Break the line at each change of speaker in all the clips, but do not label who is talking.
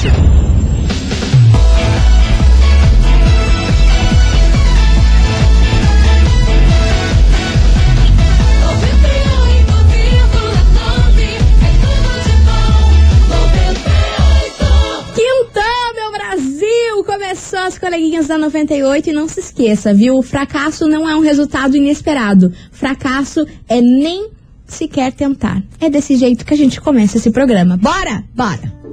Brasil! Começou as coleguinhas da 98 e não se esqueça, viu? O fracasso não é um resultado inesperado. Fracasso é nem sequer tentar. É desse jeito que a gente começa esse programa. Bora? Bora!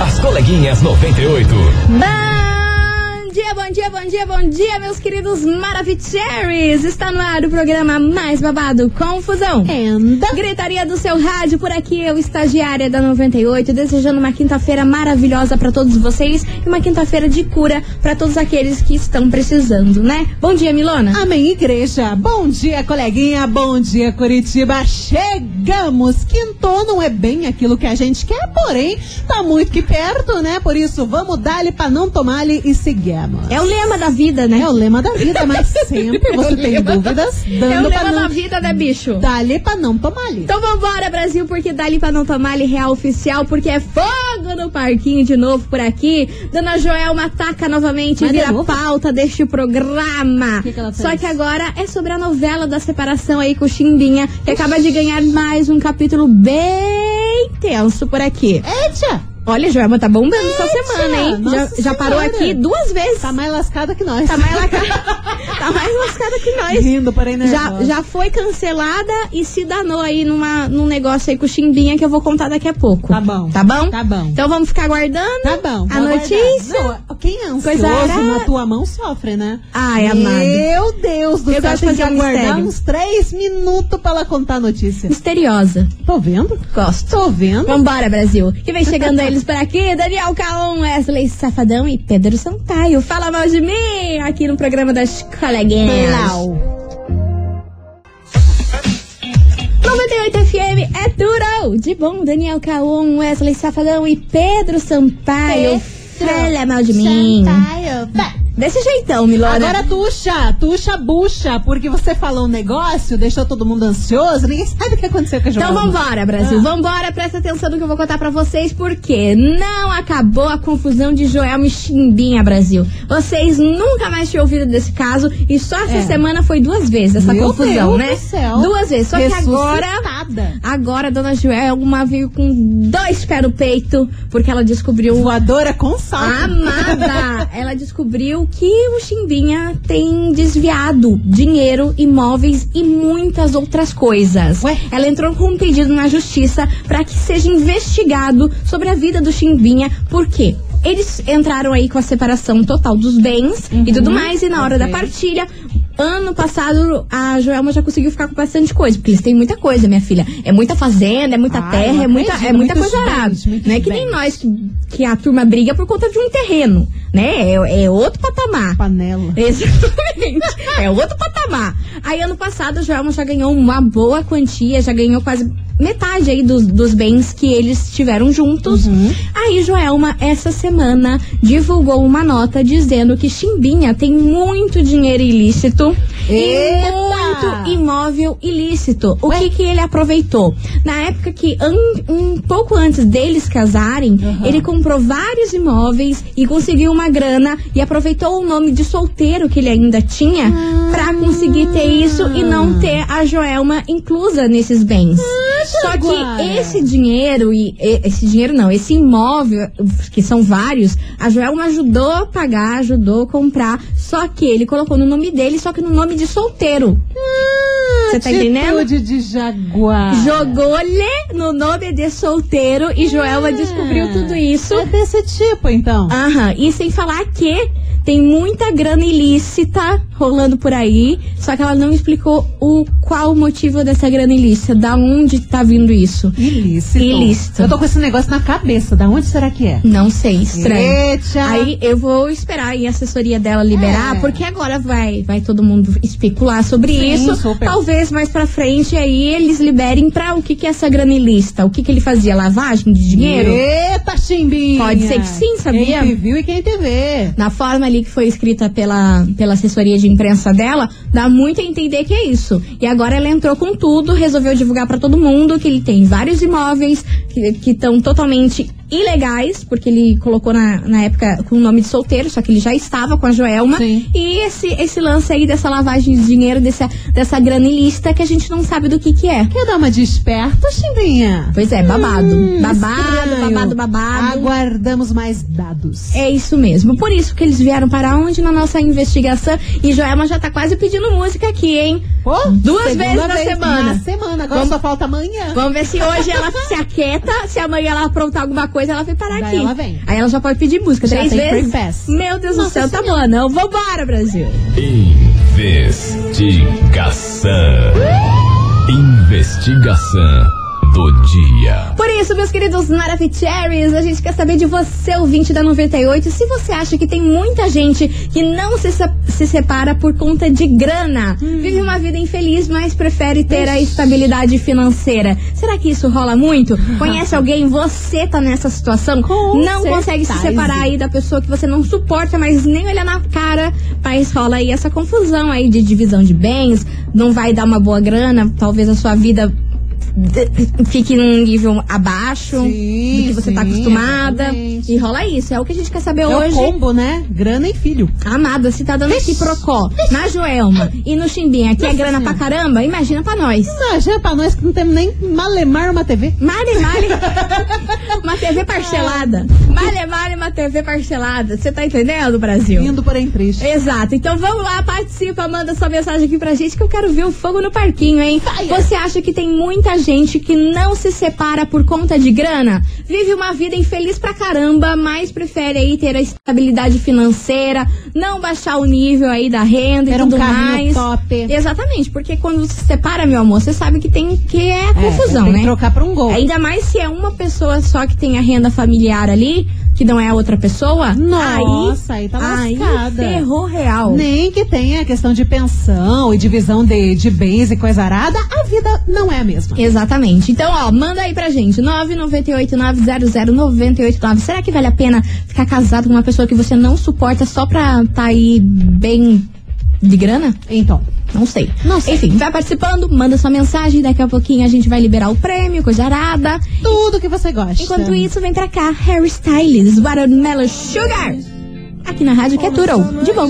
As coleguinhas 98.
Bom dia, bom dia, bom dia, bom dia, meus queridos Maravicheries! Está no ar o programa mais babado, Confusão.
Anda.
Gritaria do seu rádio, por aqui eu, estagiária da 98, desejando uma quinta-feira maravilhosa para todos vocês e uma quinta-feira de cura para todos aqueles que estão precisando, né? Bom dia, Milona.
Amém, igreja. Bom dia, coleguinha. Bom dia, Curitiba. Chegamos. Quintou não é bem aquilo que a gente quer, porém, tá muito que perto, né? Por isso, vamos dar-lhe pra não tomar-lhe e seguimos.
É o lema da vida, né?
É o lema da vida, mas sempre você tem
lema-
dúvidas,
É o
dando
lema
não...
da vida, né, bicho?
Dá-lhe pra não tomar-lhe.
Então vambora, Brasil, porque dali pra não tomar ali real oficial, porque é fogo no parquinho de novo por aqui. Dona Joelma ataca novamente e
Mas
vira pauta deste programa.
Que que
Só que agora é sobre a novela da separação aí com o Chimbinha, que acaba de ganhar mais um capítulo bem tenso por aqui.
Eita!
Olha, Joelma tá bombando essa semana, hein? Já, já parou aqui duas vezes.
Tá mais lascada que nós.
Tá mais, laca... tá mais lascada que nós.
Rindo, porém, né?
Já, já foi cancelada e se danou aí numa, num negócio aí com o Chimbinha que eu vou contar daqui a pouco.
Tá bom.
Tá bom?
Tá bom.
Então vamos ficar aguardando.
Tá bom.
A notícia.
Não, quem é
Coisa
ansioso
arada.
na tua mão sofre, né?
Ai, amado.
Meu Deus do
Eu
céu,
gosto de fazer um
aguardar uns três minutos pra ela contar a notícia.
Misteriosa.
Tô vendo?
Gosto.
Tô vendo.
Vambora, Brasil. Que vem chegando eles por aqui. Daniel Caon, Wesley Safadão e Pedro Sampaio. Fala mal de mim aqui no programa das coleguinhas.
Blau.
98 FM é duro! De bom, Daniel Caon, Wesley Safadão e Pedro Sampaio. Fala mal de mim. Desse jeitão, Milona.
Agora tuxa, tuxa bucha, porque você falou um negócio, deixou todo mundo ansioso, ninguém sabe o que aconteceu com a
Então
Joelma.
vambora, Brasil.
Ah.
Vambora, presta atenção no que eu vou contar pra vocês, porque não acabou a confusão de Joelma e Chimbinha, Brasil. Vocês nunca mais tinham ouvido desse caso e só essa
É.
semana foi duas vezes essa
Meu
confusão,
Deus
né?
do céu.
Duas vezes. Só que agora. Agora a dona Joelma veio com dois pés no peito, porque ela descobriu.
Voadora com salto.
Amada! Ela descobriu que o Chimbinha tem desviado dinheiro, imóveis e muitas outras coisas.
Ué?
Ela entrou com um pedido na justiça para que seja investigado sobre a vida do Chimbinha. Por quê? Eles entraram aí com a separação total dos bens e tudo mais, e na hora
ok.
da partilha, ano passado a Joelma já conseguiu ficar com bastante coisa, porque eles têm muita coisa, minha filha. É muita fazenda, é muita
Ah,
terra, é muita,
acredito,
é muita coisa arada. Não é que nem
bens.
nós que, que a turma briga por conta de um terreno, né? É, é outro patamar.
Panela.
Exatamente. É outro patamar. Aí, ano passado, a Joelma já ganhou uma boa quantia, já ganhou quase metade aí dos, dos bens que eles tiveram juntos.
Uhum.
Aí, Joelma, essa semana, divulgou uma nota dizendo que Chimbinha tem muito dinheiro ilícito
Eita!
e muito imóvel ilícito. O
Ué?
que que ele aproveitou? Na época que, an- um pouco antes deles casarem,
Uhum.
ele comprou vários imóveis e conseguiu uma grana e aproveitou o nome de solteiro que ele ainda tinha
Ah.
pra conseguir ter isso e não ter a Joelma inclusa nesses bens. Só que esse dinheiro e e- esse dinheiro não, esse imóvel, que são vários, a Joelma ajudou a pagar, ajudou a comprar, só que ele colocou no nome dele, só que no nome de solteiro. Você tá entendendo?
De jaguar.
Jogou-lhe no nome de solteiro e Joelma descobriu tudo isso.
É desse tipo, então.
Aham, e sem falar que tem muita grana ilícita rolando por aí, só que ela não explicou o qual o motivo dessa grana ilícita, da onde tá vindo isso.
Ilícito.
Ilícito.
Eu tô com esse negócio na cabeça. Da onde será que é?
Não sei, estranho.
Eita.
Aí eu vou esperar aí a assessoria dela liberar,
É.
porque agora vai, vai todo mundo especular sobre
Sim,
isso.
super.
Talvez mais pra frente aí eles liberem pra o que que é essa grana ilícita. O que que ele fazia? Lavagem de dinheiro?
Eita, chimbinha.
Pode ser que sim, sabia?
Quem viu e quem te vê.
Na forma ali que foi escrita pela, pela assessoria de imprensa dela, dá muito a entender que é isso. E agora ela entrou com tudo, resolveu divulgar pra todo mundo que ele tem vários imóveis que estão totalmente ilegais, porque ele colocou na, na época com o nome de solteiro, só que ele já estava com a Joelma.
Sim.
E esse, esse lance aí dessa lavagem de dinheiro, dessa, dessa grana ilícita que a gente não sabe do que que é.
Quer dar uma desperta, chimbinha?
Pois é, babado. babado,
Estranho.
babado, babado.
Aguardamos mais dados.
É isso mesmo. Por isso que eles vieram para onde na nossa investigação. E Joelma já tá quase pedindo música aqui, hein? Duas vezes na
vez
semana.
Na semana. Agora
Vamos-
só falta amanhã.
Vamos ver se hoje ela se aquieta, se amanhã ela aprontar alguma coisa, ela vem parar
Daí
aqui.
ela vem.
Aí ela já pode pedir música
Já
três
tem
vezes. Meu Deus do
Nossa
céu, tá
Senhora.
bom, não. Vambora, Brasil.
Investigação. Investigação do dia.
Por isso, meus queridos Maravicheries, a gente quer saber de você, ouvinte da 98, se você acha que tem muita gente que não se, se- se separa por conta de grana.
Hum.
Vive uma vida infeliz, mas prefere ter a estabilidade financeira. Será que isso rola muito? Conhece alguém? Você tá nessa situação?
Com
não consegue se
certeza.
separar aí da pessoa que você não suporta, mas nem olhar na cara. Mas rola aí essa confusão aí de divisão de bens, não vai dar uma boa grana, talvez a sua vida fique num nível abaixo
Sim,
do que você tá
sim,
acostumada.
exatamente.
E rola isso. É o que a gente quer saber
É
hoje.
o combo, né? Grana e filho.
Amada, se tá dando aqui procó na Joelma e no Chimbinha, que é grana pra
Senhora.
caramba, imagina pra nós.
Imagina pra nós que não temos nem malemar uma TV.
Male, male. uma TV parcelada. Male, male, uma TV parcelada. Você tá entendendo, Brasil?
Indo porém triste.
Exato. Então vamos lá, participa, manda sua mensagem aqui pra gente que eu quero ver o fogo no parquinho, hein? Você acha que tem muita gente que não se separa por conta de grana? Vive uma vida infeliz pra caramba, mas prefere aí ter a estabilidade financeira, não baixar o nível aí da renda
Ter
e
um
tudo
carrinho
mais.
top.
Exatamente, porque quando você se separa, meu amor, você sabe que tem que é confusão,
tem
né?
que trocar pra um gol.
Ainda mais se é uma pessoa só que tem a renda familiar ali, que não é a outra pessoa.
Nossa, aí tá
aí
lascada.
ferrou real.
Nem que tenha a questão de pensão e divisão de, de bens e coisa arada, a vida não é a mesma.
Exatamente. Então, ó, manda aí pra gente. 998-900-989. Será que vale a pena ficar casado com uma pessoa que você não suporta só pra tá aí bem de grana?
Então,
Não sei.
Não sei.
Enfim, vai participando, manda sua mensagem. Daqui a pouquinho a gente vai liberar o prêmio, coisa arada.
tudo que você gosta.
Enquanto isso, vem pra cá, Harry Styles, Watermelon Sugar. Aqui na Rádio que é Turo. De bom.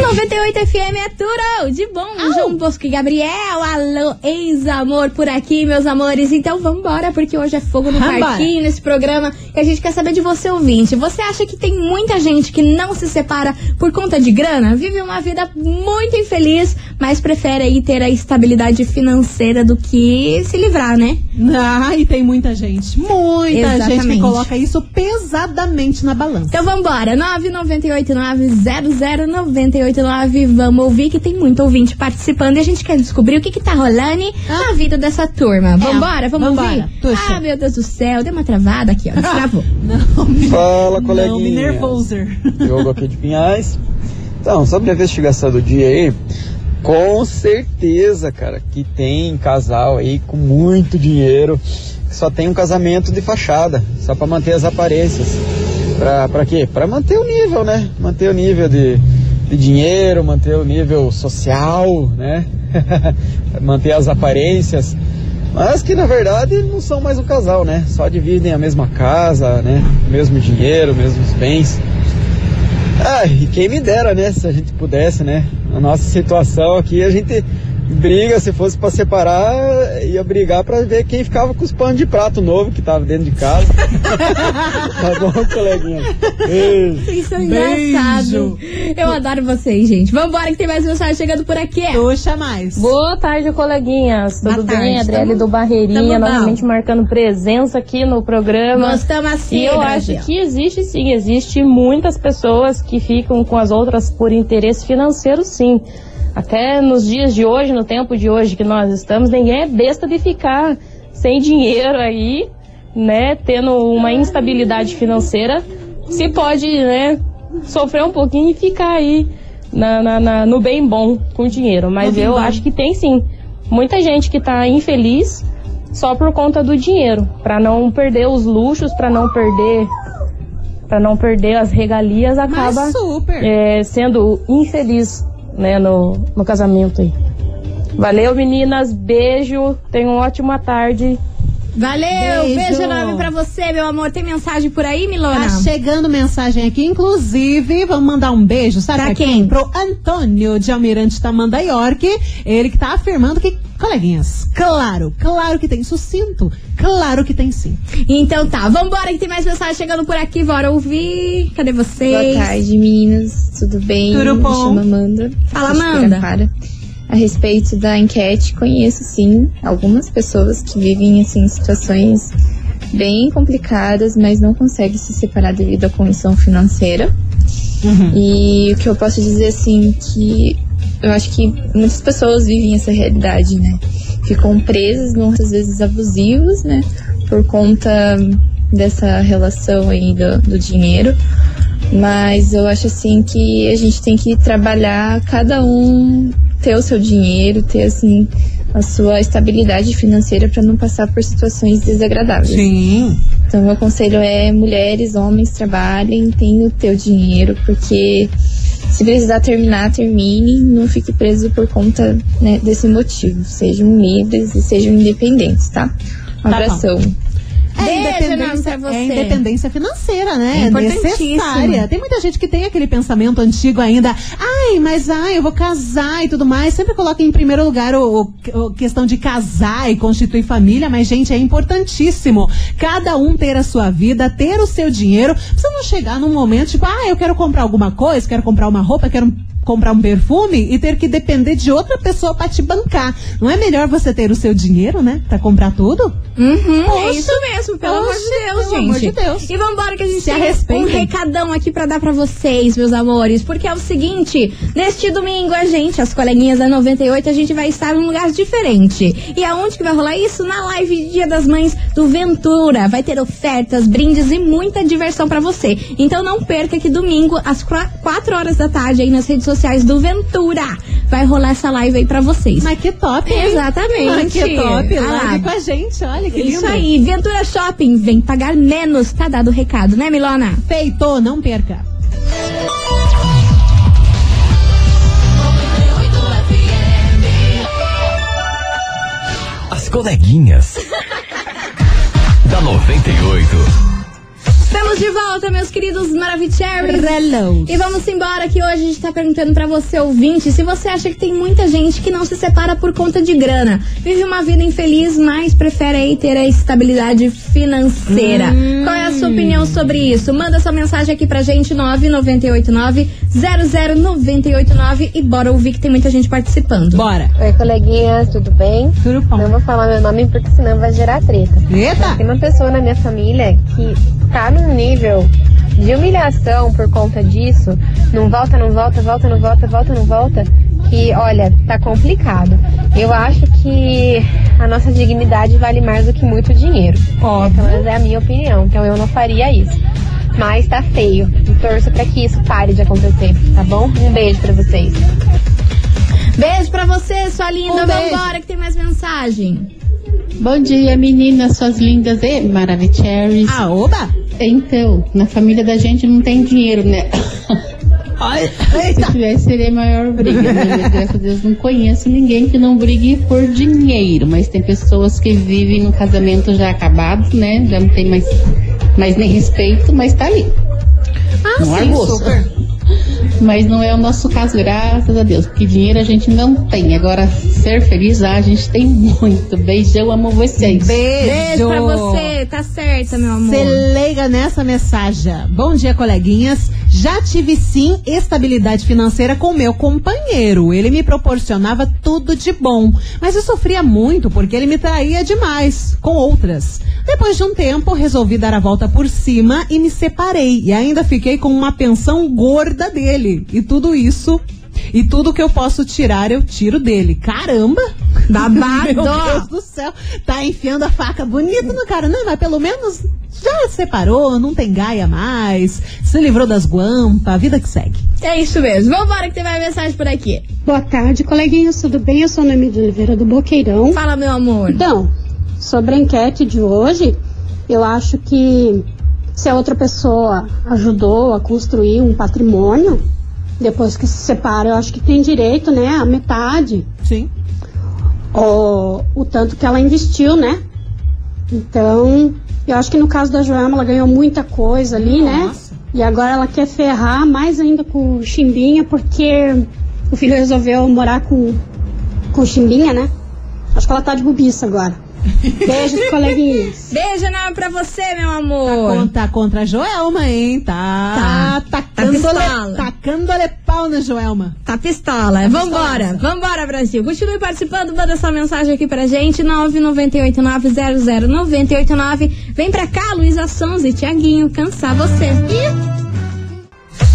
98 FM é Turo, de bom. João Bosco e Gabriel, alô, ex-amor por aqui, meus amores. Então vambora, porque hoje é fogo no
Vambora.
parquinho, nesse programa, que a gente quer saber de você, ouvinte. Você acha que tem muita gente que não se separa por conta de grana? Vive uma vida muito infeliz, mas prefere aí ter a estabilidade financeira do que se livrar, né?
Ah, e tem muita gente, muita gente que
Exatamente.
coloca isso pesadamente na balança.
Então vambora, 998900989. Vamos ouvir que tem muito ouvinte participando e a gente quer descobrir o que que tá rolando na vida dessa turma. Vambora, vamos
vambora.
ouvir?
Tuxa.
Ah, meu Deus do céu, deu uma travada aqui, ó. Travou.
Não, me,
Fala,
não
coleguinha.
me nervoser.
Diogo aqui de Pinhais. Então, sobre a investigação do dia aí, com certeza, cara, que tem casal aí com muito dinheiro que só tem um casamento de fachada, só pra manter as aparências. Pra, pra quê? Pra manter o nível, né? Manter o nível de, de dinheiro, manter o nível social, né? manter as aparências. Mas que na verdade não são mais um casal, né? Só dividem a mesma casa, né? O mesmo dinheiro, mesmos bens. Ah, e quem me dera, né? Se a gente pudesse, né? Na nossa situação aqui, a gente briga, se fosse pra separar, ia brigar pra ver quem ficava com os panos de prato novo que tava dentro de casa. tá bom, coleguinha? Beijo.
São
Beijo.
engraçados. Eu adoro vocês, gente. Vambora que tem mais mensagem chegando por aqui.
Puxa mais.
Boa tarde, coleguinhas.
Boa
Tudo
tarde,
bem? Adriele
tamo-
do Barreirinha,
tamo bom.
novamente marcando presença aqui no programa.
Gostamos assim,
E eu
Brasil.
acho que existe sim, existe muitas pessoas que ficam com as outras por interesse financeiro, sim. Até nos dias de hoje, no tempo de hoje que nós estamos, ninguém é besta de ficar sem dinheiro aí, né? Tendo uma instabilidade financeira, se pode, né? Sofrer um pouquinho e ficar aí na, na- na- no bem bom com dinheiro. Mas eu acho que tem sim. Muita gente que tá infeliz só por conta do dinheiro, Pra não perder os luxos, pra não perder para não perder as regalias, acaba é, sendo infeliz, né, no, no casamento aí. Valeu, meninas. Beijo. Tenham uma ótima tarde.
Valeu, beijo,
Beijo.
enorme pra você, meu amor. Tem mensagem por aí, Milona?
Tá chegando mensagem aqui, inclusive, vamos mandar um beijo, sabe?
Pra
pra
quem?
Pro Antônio de Almirante Tamanda York. Ele que tá afirmando que, coleguinhas, claro, claro que tem sucinto. Claro que tem sim.
Então tá, vambora que tem mais mensagem chegando por aqui. Bora ouvir. Cadê vocês?
Boa tarde, meninas. Tudo bem?
Tudo
Me
bom?
chamo Amanda.
Fala, Amanda.
Pirapara. A respeito da enquete, conheço sim algumas pessoas que vivem assim situações bem complicadas, mas não conseguem se separar devido à condição financeira. E o que eu posso dizer assim que eu acho que muitas pessoas vivem essa realidade, né? Ficam presas, muitas vezes abusivos, né? Por conta dessa relação aí do, do dinheiro. Mas eu acho assim que a gente tem que trabalhar cada um ter o seu dinheiro, ter assim a sua estabilidade financeira para não passar por situações desagradáveis.
Sim.
Então, meu conselho é: mulheres, homens, trabalhem, tenham o teu dinheiro, porque se precisar terminar, termine, não fique preso por conta né, desse motivo. Sejam livres e sejam independentes, tá? Um
Tá bom. É independência, é independência financeira, né?
É
necessária. Tem muita gente que tem aquele pensamento antigo ainda. Ai, mas ai, eu vou casar e tudo mais. Sempre coloca em primeiro lugar o, o- o questão de casar e constituir família. Mas, gente, é importantíssimo cada um ter a sua vida, ter o seu dinheiro. Você não chegar num momento tipo, ah, eu quero comprar alguma coisa, quero comprar uma roupa, quero comprar um perfume e ter que depender de outra pessoa pra te bancar. Não é melhor você ter o seu dinheiro, né? Pra comprar tudo?
Uhum, é
Poxa.
isso mesmo, pelo amor de
Poxa,
Deus,
pelo
gente.
amor de Deus.
E vambora que a gente
Se
tem um recadão aqui pra dar pra vocês, meus amores. Porque é o seguinte, neste domingo a gente, as coleguinhas da 98, a gente vai estar num lugar diferente. E aonde que vai rolar isso? Na live de Dia das Mães do Ventura. Vai ter ofertas, brindes e muita diversão pra você. Então não perca que domingo, às 4 horas da tarde, aí nas redes sociais do Ventura, vai rolar essa live aí pra vocês.
Mas que top, hein?
Exatamente.
Mas que top.
Ah lá.
Largue com a gente, olha que lindo.
Isso aí, Ventura Shopping, vem pagar menos. Tá dado o recado, né, Milona?
Feito, não perca.
As coleguinhas. da 98.
Estamos de volta, meus queridos.
Hello.
E vamos embora que hoje a gente tá perguntando pra você, ouvinte, se você acha que tem muita gente que não se separa por conta de grana. Vive uma vida infeliz, mas prefere aí ter a estabilidade financeira. Qual é a sua opinião sobre isso? Manda sua mensagem aqui pra gente, 9989-00989 e bora ouvir que tem muita gente participando.
Bora.
Oi, coleguinhas, tudo bem?
Tudo bom.
Não vou falar meu nome porque senão vai gerar treta.
Eita.
Tem uma pessoa na minha família que tá num nível de humilhação por conta disso. Não volta, não volta, volta, não volta, volta, não volta. Que, olha, tá complicado. Eu acho que a nossa dignidade vale mais do que muito dinheiro.
Óbvio.
Pelo menos é a minha opinião. Então eu não faria isso. Mas tá feio. E torço pra que isso pare de acontecer, tá bom? Um beijo pra vocês.
Beijo pra você, sua linda.
Um.
Vambora que tem mais mensagem.
Bom dia, meninas, suas lindas e maravilhosas.
Ah, oba.
Então, na família da gente não tem dinheiro, né? Se tivesse, seria a maior briga. Né? Mas, graças a Deus, não conheço ninguém que não brigue por dinheiro. Mas tem pessoas que vivem no casamento já acabado, né? Já não tem mais, mais nem respeito, mas tá ali.
Ah,
Não
sim, super.
Mas não é o nosso caso, graças a Deus, porque dinheiro a gente não tem. Agora, ser feliz, ah, a gente tem muito. Beijão, amo vocês.
Beijo.
Beijo pra você, tá certa, meu amor.
Se liga nessa mensagem. Bom dia, coleguinhas. Já tive sim estabilidade financeira com meu companheiro. Ele me proporcionava tudo de bom, mas eu sofria muito porque ele me traía demais com outras. Depois de um tempo, resolvi dar a volta por cima e me separei. E ainda fiquei com uma pensão gorda dele. E tudo isso. E tudo que eu posso tirar, eu tiro dele. Caramba!
Babado!
Meu Deus do céu! Tá enfiando a faca bonita no cara. Não, mas pelo menos já separou, não tem gaia mais, se livrou das guampas, a vida que segue.
É isso mesmo. Vambora que tem mais mensagem por aqui.
Boa tarde, coleguinhas, tudo bem? Eu sou Noemi de Oliveira do Boqueirão.
Fala, meu amor.
Então, sobre a enquete de hoje, eu acho que se a outra pessoa ajudou a construir um patrimônio, depois que se separa, eu acho que tem direito, né, a metade.
Sim.
O, o tanto que ela investiu, né? Então, eu acho que no caso da Joelma, ela ganhou muita coisa ali, né?
Nossa.
E agora ela quer ferrar mais ainda com o Chimbinha, porque o filho resolveu morar com, com o Chimbinha, né? Acho que ela tá de bobiça agora. Beijos, coleguinhas.
Beijo enorme pra você, meu
Tá
amor.
contra, contra a Joelma, hein? Tá,
Tá.
tacando,
Tá
tá
pistola.
tacando a pau na Joelma.
Tá pistola. Vambora. Vambora, Brasil. Continue participando. Manda essa mensagem aqui pra gente. 998900989. Vem pra cá, Luísa Sons e Tiaguinho. Cansar você.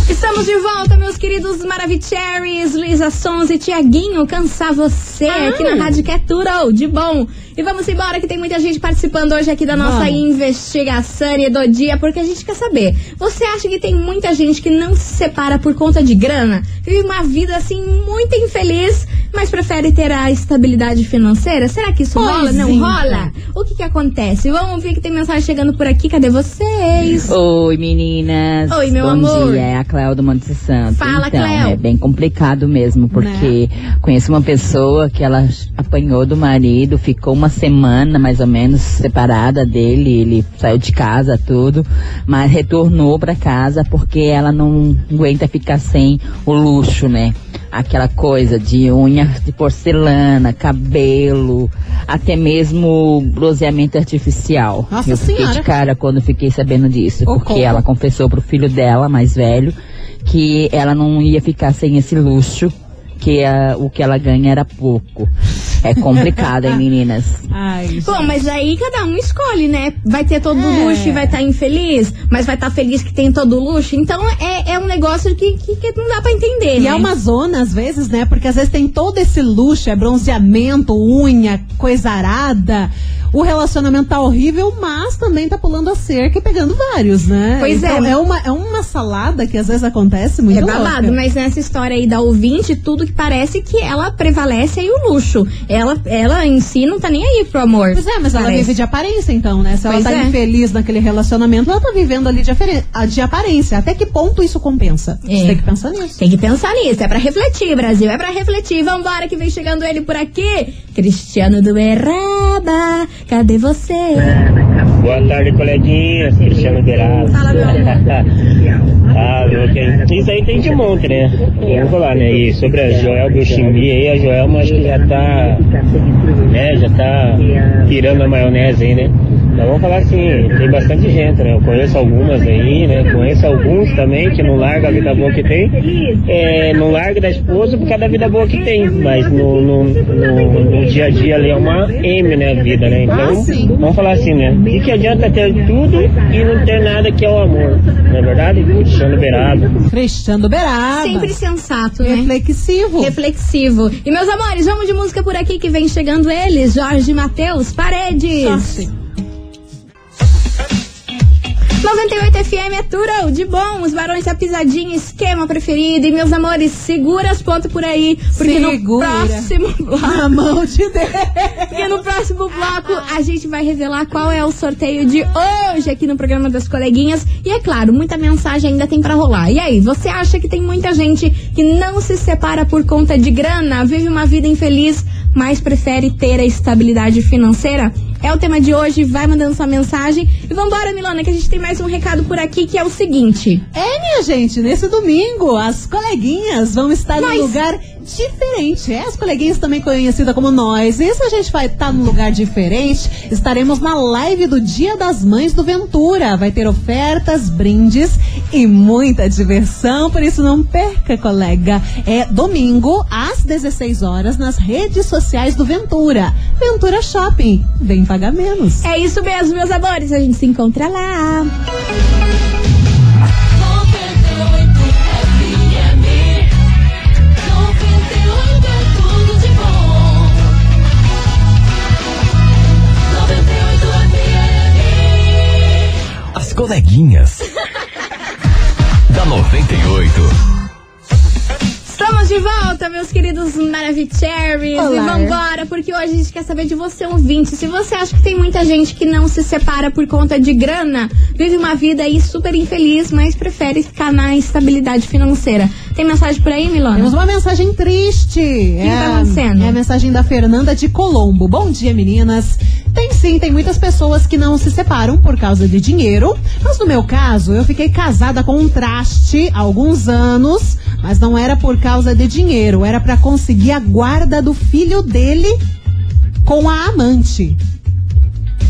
Estamos de volta, meus queridos Maravicheries, Luísa Sons e Tiaguinho, cansar você aqui na Rádio Caturo, de bom. E vamos embora que tem muita gente participando hoje aqui da nossa
Vamos.
investigação do dia, porque a gente quer saber. Você acha que tem muita gente que não se separa por conta de grana? Vive uma vida assim muito infeliz, mas prefere ter a estabilidade financeira? Será que isso
Pois
rola? Não
então.
rola? O que que acontece? Vamos ver que tem mensagem chegando por aqui. Cadê vocês?
Oi, meninas.
Oi, meu
Bom
amor.
dia, é a Cléo do Monte Santo.
Fala,
então,
Cléo. Né?
é bem complicado mesmo, porque conheço uma pessoa que ela apanhou do marido, ficou uma semana mais ou menos separada dele, ele saiu de casa, tudo, mas retornou pra casa porque ela não aguenta ficar sem o luxo, né? Aquela coisa de unha de porcelana, cabelo, até mesmo bronzeamento artificial.
Nossa
Eu fiquei
Senhora.
de cara quando fiquei sabendo disso, porque
como?
ela confessou pro filho dela, mais velho, que ela não ia ficar sem esse luxo, que ah, o que ela ganha era pouco. É complicado, hein, meninas?
Ai,
Bom, mas aí cada um escolhe, né? Vai ter todo
É.
luxo e vai estar infeliz, mas vai estar feliz que tem todo luxo. Então é, é um negócio que, que, que não dá pra entender,
E
né?
é uma zona, às vezes, né? Porque às vezes tem todo esse luxo, é bronzeamento, unha, coisa arada. O relacionamento tá horrível, mas também tá pulando a cerca e pegando vários, né?
Pois
então,
é.
é. uma, é uma salada que às vezes acontece muito
É babado,
louca.
mas nessa história aí da ouvinte, tudo que parece que ela prevalece aí o luxo. Ela, ela em si não tá nem aí pro amor.
Pois é, mas ela
parece.
vive de aparência, então, né? Se ela
Pois
tá
é.
infeliz naquele relacionamento, ela tá vivendo ali de, aferen- a- de aparência. Até que ponto isso compensa?
É.
Você tem que pensar nisso.
Tem que pensar nisso, é pra refletir, Brasil, é pra refletir. Vambora que vem chegando ele por aqui. Cristiano do Erraba, cadê você?
Boa tarde, coleguinhas. Cristiano Beirado.
Fala, meu amor.
ah, ok. Isso aí tem de monte, né? Vamos falar, né? E sobre a Joelma e o Ximbi aí, a Joelma acho que já tá. Né? Já tá tirando a maionese aí, né? Então vamos falar assim, tem bastante gente, né? Eu conheço algumas aí, né? Conheço alguns também que não larga a vida boa que tem. É, não larga da esposa por causa da vida boa que tem. Mas no, no, no- no dia a dia ali é uma M, né? A vida, né? Então, vamos falar assim, né? O que, adianta ter tudo e não ter nada que é o amor? Não é verdade? Cristiano Beirado.
Cristiano Beraba.
Sempre sensato, né?
Reflexivo.
Reflexivo. E meus amores, vamos de música por aqui que vem chegando eles, Jorge Matheus Paredes.
Sorte.
98 FM é Turão, de bom, os barões da pisadinha, esquema preferido. E meus amores, segura as pontas por aí, porque no
Segura.
próximo bloco,
A mão de Deus.
porque no próximo bloco a gente vai revelar qual é o sorteio de hoje aqui no programa das coleguinhas. E é claro, muita mensagem ainda tem pra rolar. E aí, você acha que tem muita gente que não se separa por conta de grana, vive uma vida infeliz, mas prefere ter a estabilidade financeira? É o tema de hoje, vai mandando sua mensagem E vambora, Milona, que a gente tem mais um recado por aqui que é o seguinte.
É, minha gente, nesse domingo, as coleguinhas vão estar num lugar diferente. É, as coleguinhas também conhecidas como nós. E se a gente vai estar num lugar diferente, estaremos na live do Dia das Mães do Ventura. Vai ter ofertas, brindes e muita diversão. Por isso, não perca, colega. É domingo, às 16 horas, nas redes sociais do Ventura. Ventura Shopping. Vem pagar menos.
É isso mesmo, meus amores. A gente se encontra lá.
As coleguinhas. da 98.
Estamos de volta, meus queridos Maravicheries. E vambora, porque hoje a gente quer saber de você, ouvinte. Se você acha que tem muita gente que não se separa por conta de grana, vive uma vida aí super infeliz, mas prefere ficar na estabilidade financeira. Tem mensagem por aí, Milona?
Temos uma mensagem triste. O
que tá acontecendo?
É a mensagem da Fernanda de Colombo. Bom dia, meninas. Tem sim, tem muitas pessoas que não se separam por causa de dinheiro. Mas no meu caso, eu fiquei casada com um traste há alguns anos, mas não era por causa de dinheiro, era pra conseguir a guarda do filho dele com a amante.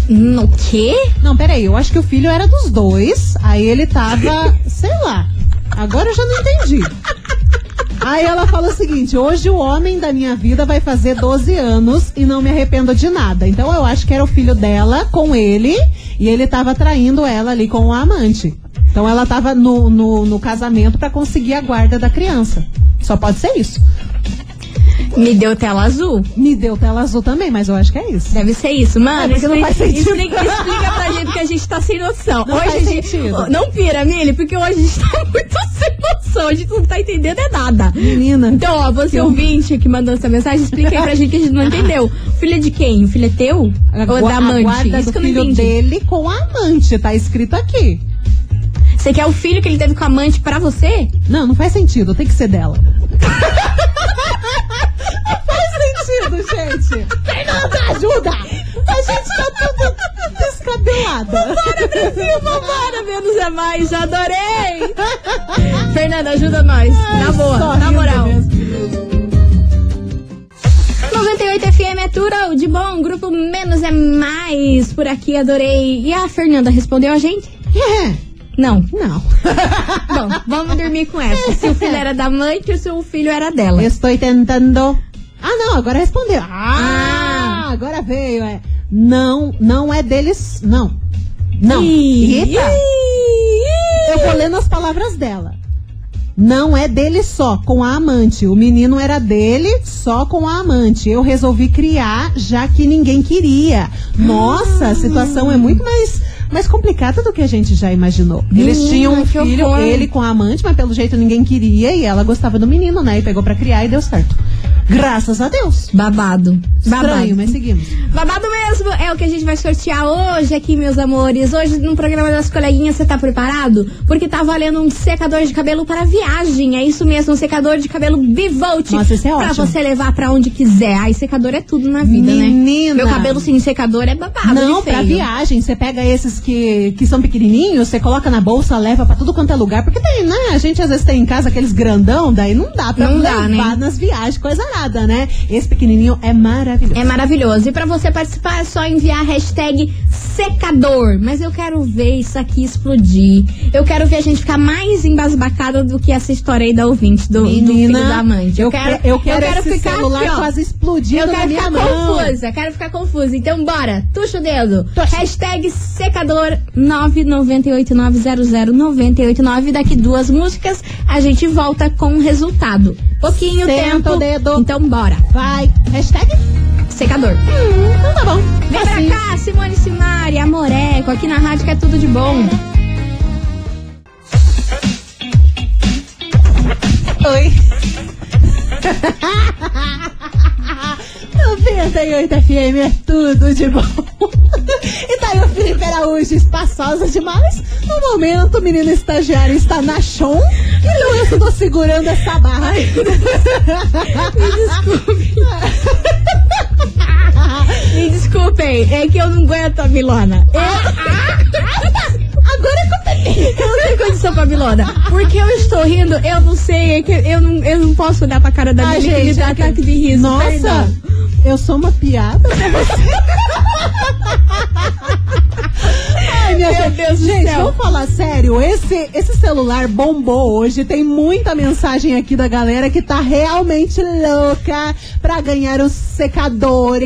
No quê?
Não, peraí, eu acho que o filho era dos dois, aí ele tava, sei lá. Agora eu já não entendi. Aí ela fala o seguinte: hoje o homem da minha vida vai fazer 12 anos e não me arrependo de nada. Então eu acho que era o filho dela com ele e ele tava traindo ela ali com o amante. Então ela tava no, no, no casamento pra conseguir a guarda da criança. Só pode ser isso.
Me deu tela azul.
Me deu tela azul também, mas eu acho que é isso.
Deve ser isso, mano.
É, porque não faz sentido.
Explica, explica pra gente que a gente tá sem noção.
Não
hoje
faz
a gente.
sentido.
Não pira, Mili, porque hoje a gente tá muito sem noção. A gente não tá entendendo é nada.
Menina.
Então, ó, você ouvinte que mandou essa mensagem, explica aí pra gente que a gente não entendeu. É de quem? O filho é teu?
A,
Ou da
a
amante?
guarda
Isso
do
que eu não
filho
entendi.
dele com a amante, tá escrito aqui.
Você quer o filho que ele teve com a amante pra você?
Não, não faz sentido, tem que ser dela. Descabelada.
Bora, Brasil, vambora! Menos é mais, adorei! Fernanda, ajuda nós. Na boa, na moral.
mesmo.
98 FM é tudo de bom, grupo Menos é Mais por aqui, adorei. E a Fernanda respondeu a gente?
É.
Não.
Não.
Bom, vamos dormir com essa. Se o filho era da mãe ou se o filho era dela.
Estou tentando. Ah, não, agora respondeu. Ah, agora veio, é. Não, não é deles. Não. Não.
Ih,
Eita! Eu vou lendo as palavras dela. Não é dele só, com a amante. O menino era dele só com a amante. Eu resolvi criar, já que ninguém queria. Nossa, a situação é muito mais, mais complicada do que a gente já imaginou. Eles tinham um
que
filho,
horror.
ele com a amante, mas pelo jeito ninguém queria e ela gostava do menino, né? E pegou pra criar e deu certo. Graças a Deus.
Babado.
Estranho,
Babado.
mas seguimos.
Babado mesmo é o que a gente vai sortear hoje aqui, meus amores. Hoje no programa das coleguinhas, você tá preparado? Porque tá valendo um secador de cabelo para viagem. É isso mesmo, um secador de cabelo Bivolt.
Nossa, esse é
Pra
ótimo.
você levar pra onde quiser. Ai, secador é tudo na vida, né?
Menina.
Meu cabelo sem secador é babado.
Não, pra viagem. Você pega esses que, que são pequenininhos, você coloca na bolsa, leva pra tudo quanto é lugar. Porque tem, né? A gente às vezes tem em casa aqueles grandão, daí não dá pra
Não dá,
levar
né?
nas viagens, coisa nada, né? Esse pequenininho é maravilhoso.
É maravilhoso. E pra você participar é só enviar a hashtag secador. Mas eu quero ver isso aqui explodir. Eu quero ver a gente ficar mais embasbacada do que essa história aí da ouvinte, do, do filho
Menina,
da amante. Eu,
eu
quero,
que- eu quero esse
ficar
celular
aqui, ó.
quase explodindo
Eu quero ficar
mão.
confusa, quero ficar confusa. Então bora, tuxa o dedo.
Tuxa.
Hashtag secador 998900989. Daqui duas músicas a gente volta com o resultado. Pouquinho
Senta
tempo.
o dedo.
Então bora.
Vai. Hashtag?
Secador.
Hum, então tá bom.
Vem
Facinho.
pra cá, Simone Simari, Amoreco, aqui na rádio que é tudo de bom.
Oi. 98 FM é tudo de bom. E tá aí o Felipe Araújo, espaçosa demais. No momento, o menino estagiário está na chão. E eu estou segurando essa barra.
Me desculpem, é que eu não aguento a Milona. Eu-
Agora conta
Eu não tenho condição, Babilona. Porque eu estou rindo, eu não sei, é que eu não, eu não posso olhar pra cara da
Ah,
que me
gente,
dá
é que-
ataque de riso.
Nossa,
perdão.
eu sou uma piada pra você. Ai, minha
Meu Deus do
gente,
céu.
vamos falar sério. Esse, esse celular bombou hoje. Tem muita mensagem aqui da galera que tá realmente louca pra ganhar o secador.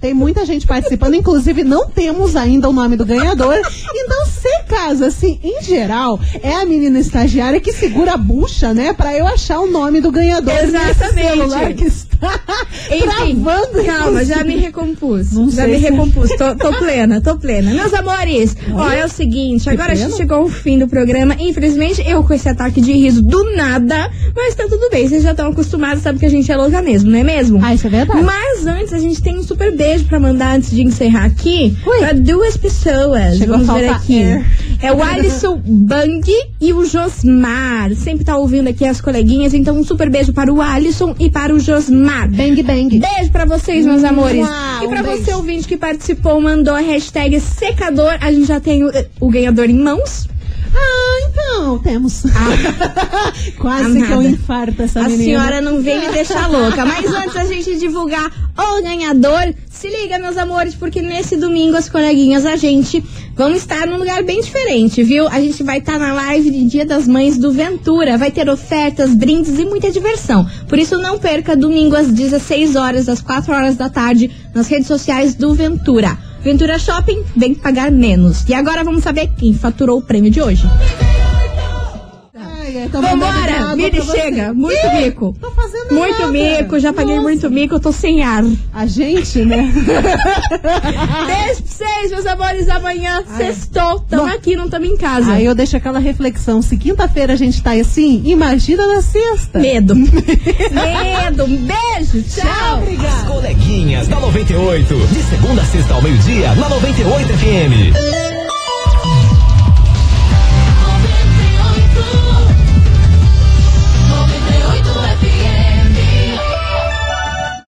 Tem muita gente participando. Inclusive, não temos ainda o nome do ganhador. Então, se caso, assim, em geral, é a menina estagiária que segura a bucha, né? Pra eu achar o nome do ganhador.
Exatamente.
celular que está
Enfim,
travando.
calma, já me recompus.
Não
já me recompus. Tô, tô plena, tô plena. Meus amores, ó, é o seguinte, agora a gente chegou ao fim do programa. Infelizmente, eu com esse ataque de riso do nada, mas tá tudo bem. Vocês já estão acostumados, sabe que a gente é louca mesmo, não é mesmo?
Ah, isso é verdade.
Mas antes, a gente tem um super beijo pra mandar antes de encerrar aqui
Ui.
pra duas pessoas.
Chegou
Vamos
a
ver aqui.
air.
É o Alisson Bang e o Josmar. Sempre tá ouvindo aqui as coleguinhas, então um super beijo para o Alisson e para o Josmar.
Bang, bang.
Beijo pra vocês, meus amores.
Mua,
e pra
um
você,
beijo.
ouvinte que participou, mandou a hashtag secador. A gente já tem o, o ganhador em mãos.
Ah, então, temos. Quase que eu infarto essa
a
menina.
senhora não vem me deixar louca. Mas antes da gente divulgar o ganhador, se liga, meus amores, porque nesse domingo as coleguinhas, a gente, vamos estar num lugar bem diferente, viu? A gente vai estar na live de Dia das Mães do Ventura. Vai ter ofertas, brindes e muita diversão. Por isso não perca domingo às 16 horas, às 4 horas da tarde, nas redes sociais do Ventura. Ventura Shopping, vem pagar menos. E agora vamos saber quem faturou o prêmio de hoje.
Ai, ai, tô mandando
Vambora, Miri, chega. Muito
Ih,
mico.
Tô fazendo
Muito
nada.
mico, já paguei
Nossa.
muito mico, eu tô sem ar.
A gente, né?
Beijo pra vocês, meus amores. Amanhã, sextou. Tamo
Bom.
aqui, não tamo em casa.
Aí eu deixo aquela reflexão. Se quinta-feira a gente tá assim, imagina na sexta.
Medo. Medo. Um beijo. Tchau.
As coleguinhas da 98. De segunda a sexta ao meio-dia, na 98 FM.